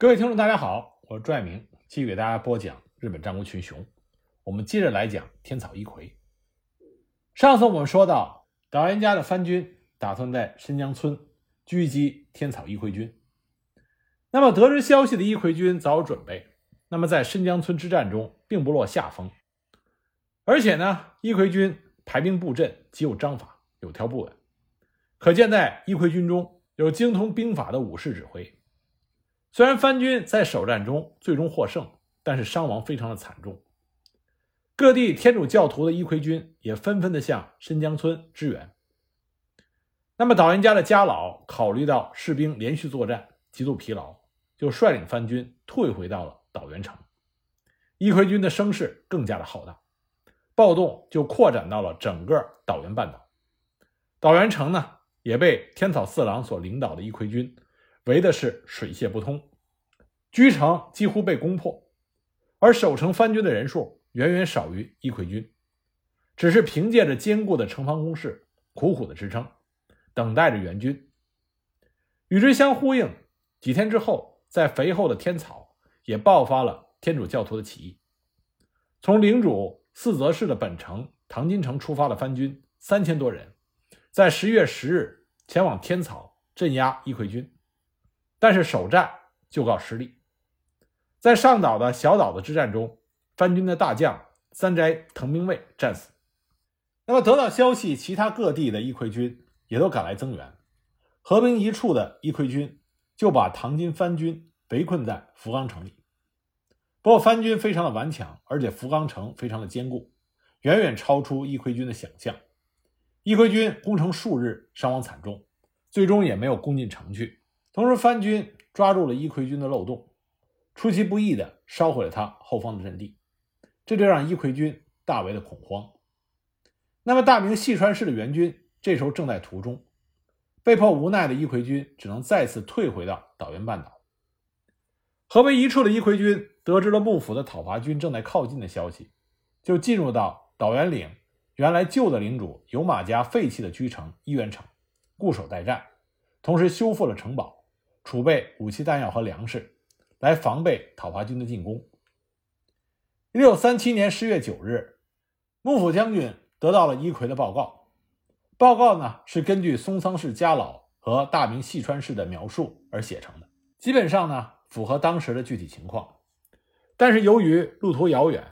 各位听众，大家好，我是朱爱明，继续给大家播讲日本战国群雄。我们接着来讲天草一揆。上次我们说到，岛原家的藩军打算在深江村狙击天草一揆军。那么得知消息的一揆军早有准备，那么在深江村之战中并不落下风。而且呢，一揆军排兵布阵极有章法，有条不紊，可见在一揆军中有精通兵法的武士指挥。虽然藩军在首战中最终获胜，但是伤亡非常的惨重。各地天主教徒的一揆军也纷纷的向深江村支援。那么岛原家的家老考虑到士兵连续作战极度疲劳，就率领藩军退回到了岛原城。一揆军的声势更加的浩大，暴动就扩展到了整个岛原半岛。岛原城呢，也被天草四郎所领导的一揆军。围的是水泄不通，居城几乎被攻破，而守城藩军的人数远远少于一揆军，只是凭借着坚固的城防工事，苦苦的支撑，等待着援军。与之相呼应，几天之后，在肥厚的天草也爆发了天主教徒的起义。从领主四泽氏的本城唐津城出发的藩军三千多人，在十月十日前往天草镇压一揆军。但是首战就告失利，在上岛的小岛的之战中，藩军的大将三宅藤兵卫战死。那么得到消息，其他各地的一揆军也都赶来增援。和平一处的一揆军就把唐津藩军围困在福冈城里。不过藩军非常的顽强，而且福冈城非常的坚固，远远超出一揆军的想象。一揆军攻城数日，伤亡惨重，最终也没有攻进城去。同时，藩军抓住了伊揆军的漏洞，出其不意地烧毁了他后方的阵地，这就让伊揆军大为的恐慌。那么，大明细川氏的援军这时候正在途中，被迫无奈的伊揆军只能再次退回到岛原半岛。合为一处的伊揆军得知了幕府的讨伐军正在靠近的消息，就进入到岛原岭原来旧的领主有马家废弃的居城一原城，固守待战，同时修复了城堡。储备武器弹药和粮食，来防备讨伐军的进攻。一六三七年十月九日，幕府将军得到了一揆的报告。报告呢是根据松仓氏家老和大明细川氏的描述而写成的，基本上呢符合当时的具体情况。但是由于路途遥远，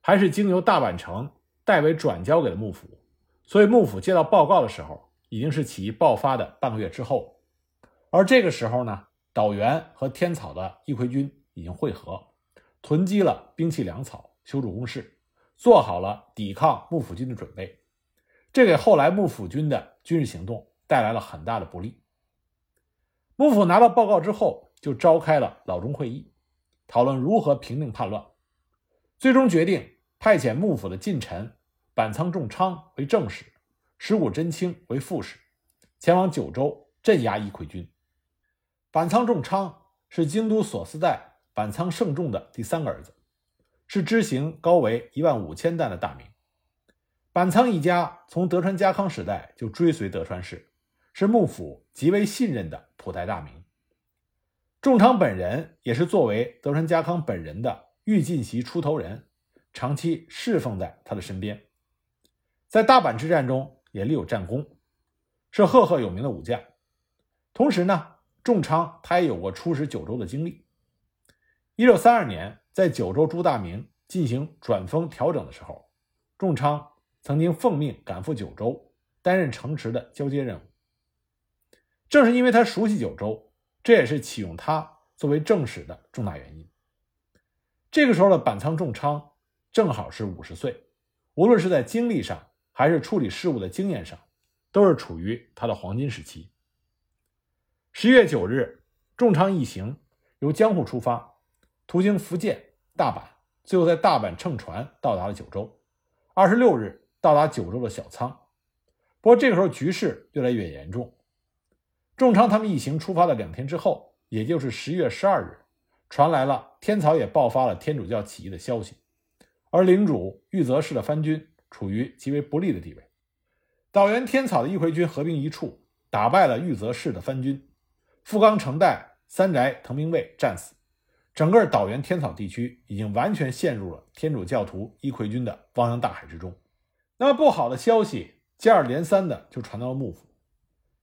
还是经由大阪城代为转交给了幕府，所以幕府接到报告的时候，已经是起义爆发的半个月之后。而这个时候呢，岛原和天草的一揆军已经会合，囤积了兵器粮草，修筑工事，做好了抵抗幕府军的准备。这给后来幕府军的军事行动带来了很大的不利。幕府拿到报告之后，就召开了老中会议，讨论如何平定叛乱，最终决定派遣幕府的近臣板仓重昌为正使，石谷真清为副使，前往九州镇压一揆军。板仓重昌是京都所司代板仓胜重的第三个儿子，是知行高为一万五千担的大名。板仓一家从德川家康时代就追随德川氏，是幕府极为信任的普代大名。重昌本人也是作为德川家康本人的御进席出头人，长期侍奉在他的身边，在大阪之战中也立有战功，是赫赫有名的武将。同时呢。重昌他也有过出使九州的经历。一六三二年，在九州朱大明进行转封调整的时候，重昌曾经奉命赶赴九州，担任城池的交接任务。正是因为他熟悉九州，这也是启用他作为正使的重大原因。这个时候的板仓重昌正好是五十岁，无论是在经历上，还是处理事务的经验上，都是处于他的黄金时期。十一月九日，重昌一行由江户出发，途经福建、大阪，最后在大阪乘船到达了九州。二十六日到达九州的小仓。不过这个时候局势越来越严重。重昌他们一行出发的两天之后，也就是十一月十二日，传来了天草也爆发了天主教起义的消息，而领主玉泽氏的藩军处于极为不利的地位。岛原天草的一揆军合并一处，打败了玉泽氏的藩军。富冈城代三宅藤兵卫战死，整个岛原天草地区已经完全陷入了天主教徒伊奎军的汪洋大海之中。那么不好的消息接二连三的就传到了幕府，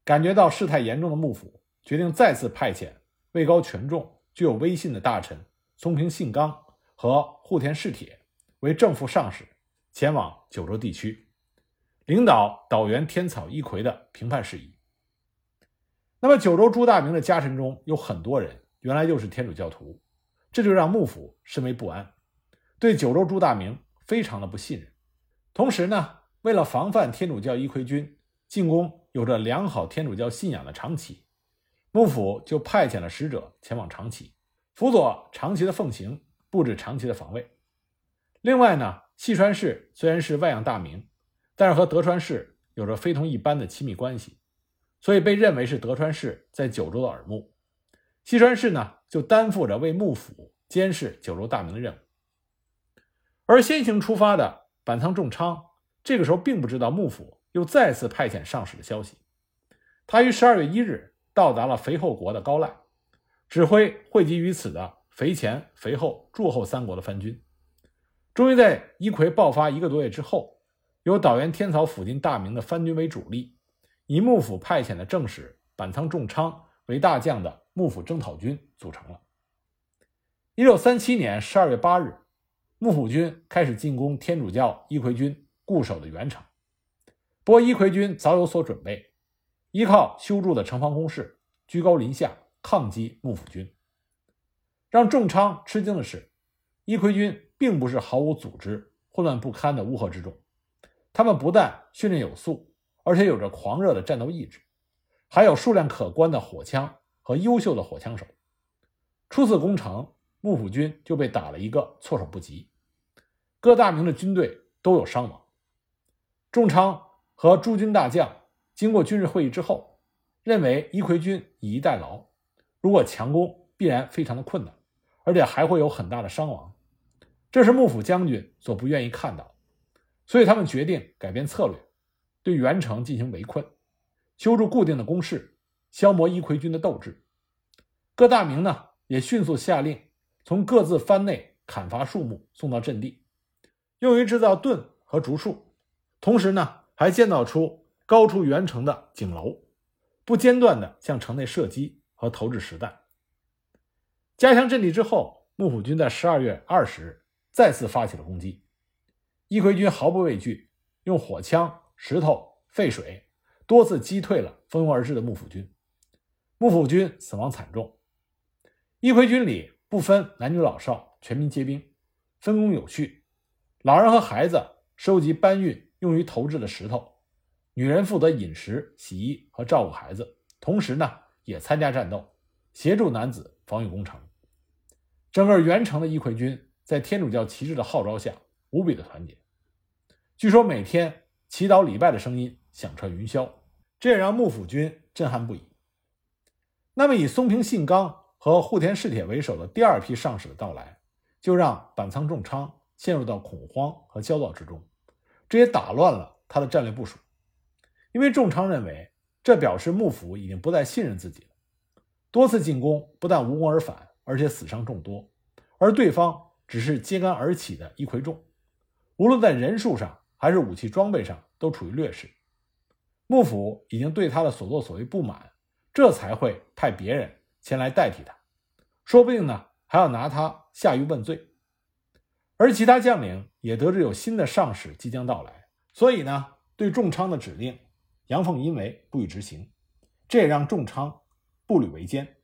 感觉到事态严重的幕府决定再次派遣位高权重、具有威信的大臣松平信纲和户田氏铁为正副上使，前往九州地区，领导岛原天草一揆的平叛事宜。那么九州朱大明的家臣中有很多人原来就是天主教徒。这就让幕府深为不安，对九州朱大明非常的不信任。同时呢，为了防范天主教伊奎军进攻有着良好天主教信仰的长崎，幕府就派遣了使者前往长崎，辅佐长崎的奉行，布置长崎的防卫。另外呢，细川氏虽然是外养大名，但是和德川氏有着非同一般的亲密关系，所以被认为是德川氏在九州的耳目。西川氏呢，就担负着为幕府监视九州大名的任务。而先行出发的板仓重昌，这个时候并不知道幕府又再次派遣上使的消息。他于十二月一日到达了肥后国的高濑，指挥汇集于此的肥前、肥后、筑后三国的藩军。终于在伊葵爆发一个多月之后，由岛原天草附近大名的藩军为主力，以幕府派遣的正使板仓重昌为大将的。幕府征讨军组成了。一六三七年十二月八日，幕府军开始进攻天主教伊奎军固守的原城。不过，伊奎军早有所准备，依靠修筑的城防工事，居高临下抗击幕府军。让仲昌吃惊的是，伊奎军并不是毫无组织、混乱不堪的乌合之众，他们不但训练有素，而且有着狂热的战斗意志，还有数量可观的火枪。和优秀的火枪手，初次攻城，幕府军就被打了一个措手不及，各大名的军队都有伤亡。仲昌和诸军大将经过军事会议之后，认为伊奎军以逸待劳，如果强攻必然非常的困难，而且还会有很大的伤亡，这是幕府将军所不愿意看到，所以他们决定改变策略，对原城进行围困，修筑固定的工事。消磨伊奎军的斗志，各大名呢也迅速下令从各自藩内砍伐树木送到阵地，用于制造盾和竹树。同时呢，还建造出高出原城的井楼，不间断地向城内射击和投掷实弹。加强阵地之后，幕府军在十二月二十日再次发起了攻击。伊奎军毫不畏惧，用火枪、石头、沸水多次击退了蜂拥而至的幕府军。幕府军死亡惨重，一奎军里不分男女老少，全民皆兵，分工有序。老人和孩子收集搬运用于投掷的石头，女人负责饮食、洗衣和照顾孩子，同时呢也参加战斗，协助男子防御攻城。整个原城的一奎军在天主教旗帜的号召下，无比的团结。据说每天祈祷礼拜的声音响彻云霄，这也让幕府军震撼不已。那么，以松平信纲和户田氏铁为首的第二批上使的到来，就让板仓重昌陷入到恐慌和焦躁之中，这也打乱了他的战略部署。因为重昌认为，这表示幕府已经不再信任自己了。多次进攻不但无功而返，而且死伤众多，而对方只是揭竿而起的一葵众，无论在人数上还是武器装备上都处于劣势。幕府已经对他的所作所为不满。这才会派别人前来代替他，说不定呢还要拿他下狱问罪。而其他将领也得知有新的上使即将到来，所以呢对仲昌的指令，杨奉因为不予执行，这也让仲昌步履维艰。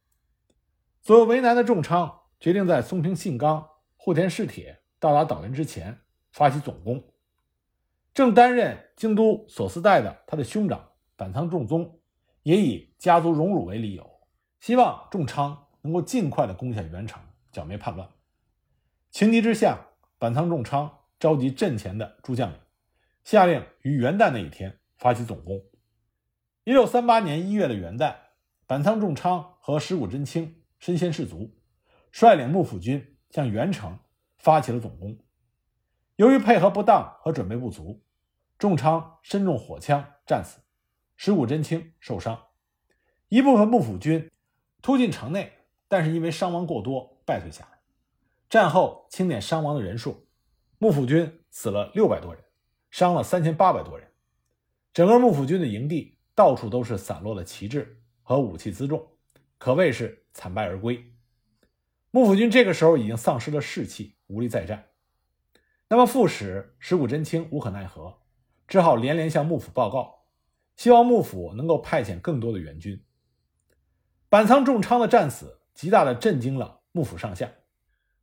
左右为难的仲昌决定在松平信纲、户田氏铁到达岛原之前发起总攻。正担任京都所司代的他的兄长板仓重宗。也以家族荣辱为理由，希望仲昌能够尽快的攻下原城，剿灭叛乱。情急之下，板仓重昌召集阵前的诸将领，下令于元旦那一天发起总攻。一六三八年一月的元旦，板仓重昌和石谷真清身先士卒，率领幕府军向元城发起了总攻。由于配合不当和准备不足，重昌身中火枪战死。石谷真清受伤，一部分幕府军突进城内，但是因为伤亡过多，败退下来。战后清点伤亡的人数，幕府军死了六百多人，伤了三千八百多人。整个幕府军的营地到处都是散落的旗帜和武器辎重，可谓是惨败而归。幕府军这个时候已经丧失了士气，无力再战。那么副使石谷真清无可奈何，只好连连向幕府报告，希望幕府能够派遣更多的援军。板仓重昌的战死，极大的震惊了幕府上下。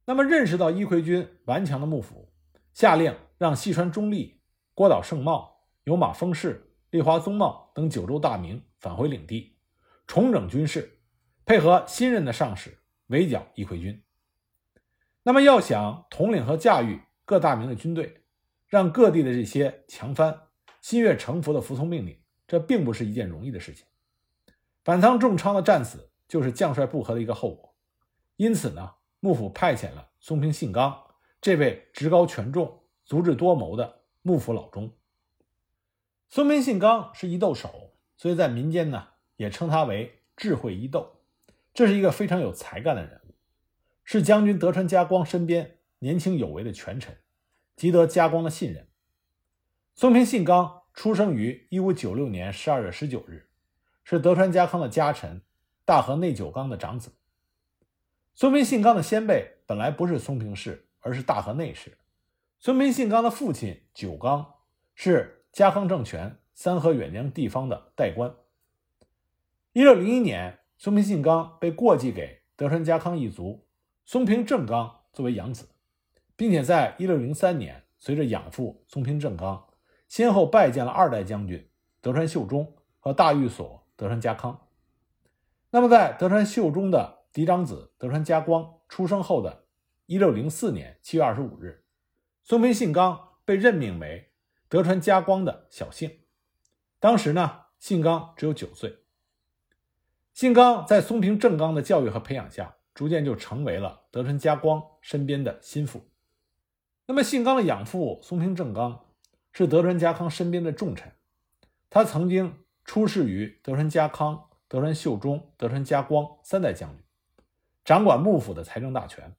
那么认识到伊奎军顽强的幕府，下令让细川忠利、郭岛胜茂、有马丰氏、立花宗茂等九州大名返回领地，重整军事，配合新任的上使围剿伊奎军。那么要想统领和驾驭各大名的军队，让各地的这些强藩心悦诚服的服从命令，这并不是一件容易的事情。板仓重昌的战死就是将帅不和的一个后果，因此呢。幕府派遣了松平信纲这位职高权重、足智多谋的幕府老中。松平信纲是伊豆手，所以在民间呢也称他为智慧伊豆。这是一个非常有才干的人物，是将军德川家光身边年轻有为的权臣，极得家光的信任。松平信纲出生于一五九六年十二月十九日，是德川家康的家臣大和内久纲的长子。松平信纲的先辈本来不是松平氏，而是大和内氏。松平信纲的父亲久纲是家康政权三河远江地方的代官。一六零一年，松平信纲被过继给德川家康一族松平正纲作为养子，并且在一六零三年，随着养父松平正纲，先后拜见了二代将军德川秀忠和大御所德川家康。那么，在德川秀忠的嫡长子德川家光出生后的1604年7月25日，松平信纲被任命为德川家光的小姓。当时呢，信纲只有九岁。信纲在松平正纲的教育和培养下，逐渐就成为了德川家光身边的心腹。那么，信纲的养父松平正纲是德川家康身边的重臣，他曾经出仕于德川家康、德川秀忠、德川家光三代将军。掌管幕府的财政大权。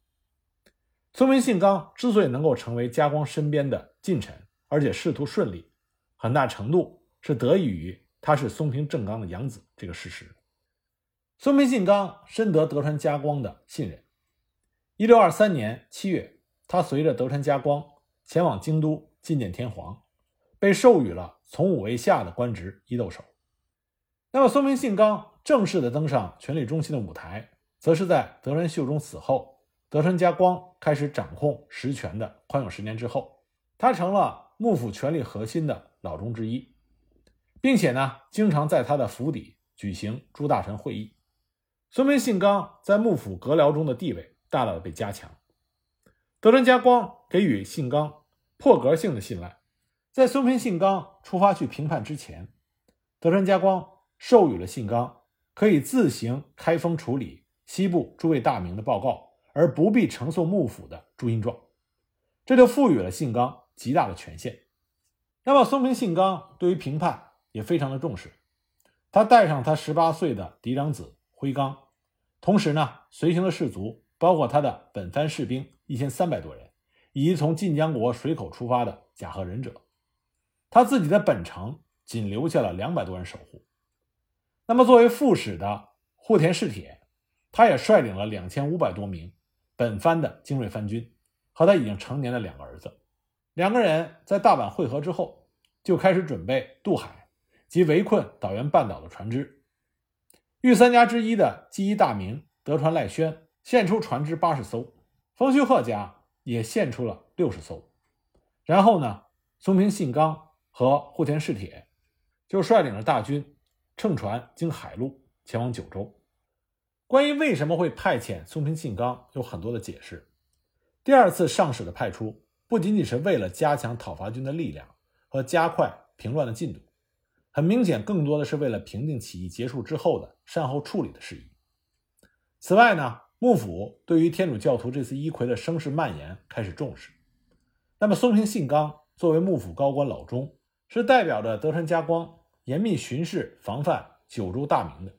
松平信纲之所以能够成为家光身边的近臣，而且仕途顺利，很大程度是得益于他是松平正纲的养子这个事实。松平信纲深得德川家光的信任。一六二三年七月，他随着德川家光前往京都觐见天皇，被授予了从五位下的官职伊豆守。那么，松平信纲正式的登上权力中心的舞台。则是在德川秀忠死后，德川家光开始掌控实权的宽永十年之后，他成了幕府权力核心的老中之一，并且呢，经常在他的府邸举行诸大臣会议。松平信纲在幕府阁僚中的地位大大的被加强。德川家光给予信纲破格性的信赖，在松平信纲出发去平叛之前，德川家光授予了信纲可以自行开封处理。西部诸位大名的报告，而不必呈送幕府的朱印状，这就赋予了信纲极大的权限。那么松平信纲对于平叛也非常的重视，他带上他十八岁的嫡长子辉纲，同时呢，随行的士卒包括他的本番士兵一千三百多人，以及从晋江国水口出发的甲贺忍者，他自己的本城仅留下了两百多人守护。那么作为副使的户田氏铁。他也率领了两千五百多名本番的精锐番军和他已经成年的两个儿子，两个人在大阪会合之后，就开始准备渡海及围困岛原半岛的船只。御三家之一的第一大名德川赖宣献出船只八十艘，丰须贺家也献出了六十艘。然后呢，松平信纲和户田氏铁就率领着大军乘船经海路前往九州。关于为什么会派遣松平信纲，有很多的解释。第二次上使的派出，不仅仅是为了加强讨伐军的力量和加快平乱的进度，很明显，更多的是为了平定起义结束之后的善后处理的事宜。此外呢，幕府对于天主教徒这次一揆的声势蔓延开始重视。那么，松平信纲作为幕府高官老中，是代表着德川家光严密巡视防范九州大名的。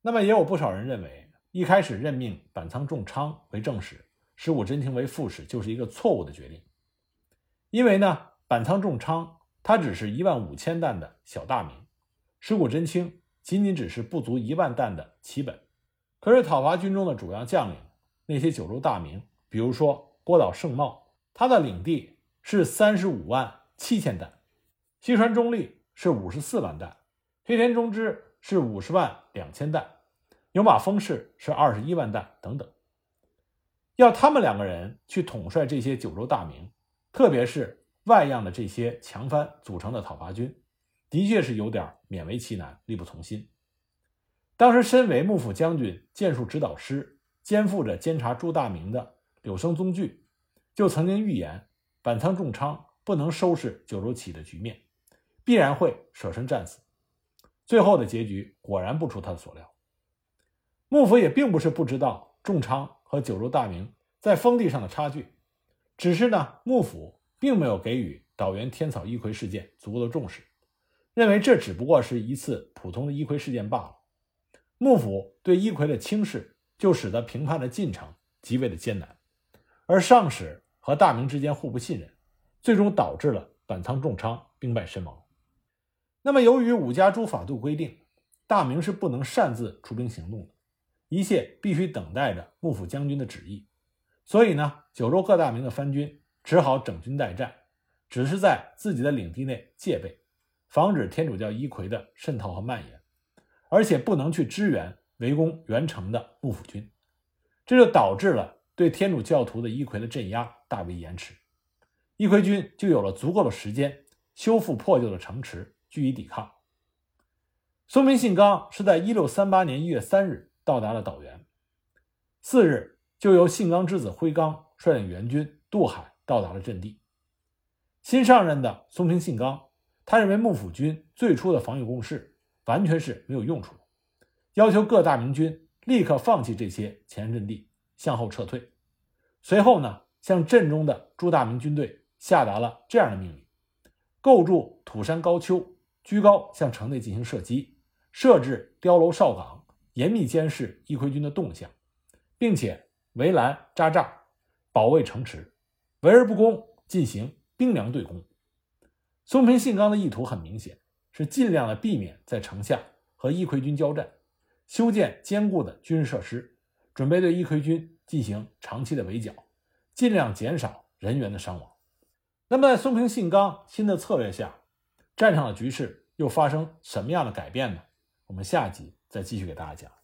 那么，也有不少人认为。一开始任命板仓重昌为正使，石谷真清为副使就是一个错误的决定，因为呢，板仓重昌他只是一万五千担的小大名，石谷真清仅仅只是不足一万担的旗本。可是讨伐军中的主要将领，那些九州大名，比如说郭岛胜茂，他的领地是三十五万七千担；西川忠利是五十四万担；黑田忠之是五十万两千担；牛马丰氏是二十一万担，等等。要他们两个人去统帅这些九州大名，特别是外样的这些强藩组成的讨伐军，的确是有点勉为其难，力不从心。当时身为幕府将军剑术指导师，肩负着监察诸大名的柳生宗矩，就曾经预言板仓重昌不能收拾九州起的局面，必然会舍身战死。最后的结局果然不出他的所料。幕府也并不是不知道重昌。和九州大名在封地上的差距，只是呢，幕府并没有给予岛原天草一揆事件足够的重视，认为这只不过是一次普通的一揆事件罢了。幕府对一揆的轻视，就使得平叛的进程极为的艰难，而上使和大明之间互不信任，最终导致了板仓重昌兵败身亡。那么，由于五家诸法度规定，大明是不能擅自出兵行动的。一切必须等待着幕府将军的旨意，所以呢，九州各大名的藩军只好整军待战，只是在自己的领地内戒备，防止天主教一揆的渗透和蔓延，而且不能去支援围攻原城的幕府军，这就导致了对天主教徒的一揆的镇压大为延迟，一揆军就有了足够的时间修复破旧的城池，据以抵抗。松平信纲是在一六三八年一月三日。到达了岛原，次日就由信纲之子辉纲率领援军渡海到达了阵地。新上任的松平信纲，他认为幕府军最初的防御工事完全是没有用处，要求各大明军立刻放弃这些前沿阵地，向后撤退。随后呢，向阵中的诸大明军队下达了这样的命令：构筑土山高丘，居高向城内进行射击，设置碉楼哨岗。严密监视义揆军的动向，并且围栏扎栅，保卫城池，围而不攻，进行兵粮对攻。松平信纲的意图很明显，是尽量的避免在城下和义奎军交战，修建坚固的军事设施，准备对义奎军进行长期的围剿，尽量减少人员的伤亡。那么，在松平信纲新的策略下，战场的局势又发生什么样的改变呢？我们下集。再继续给大家讲。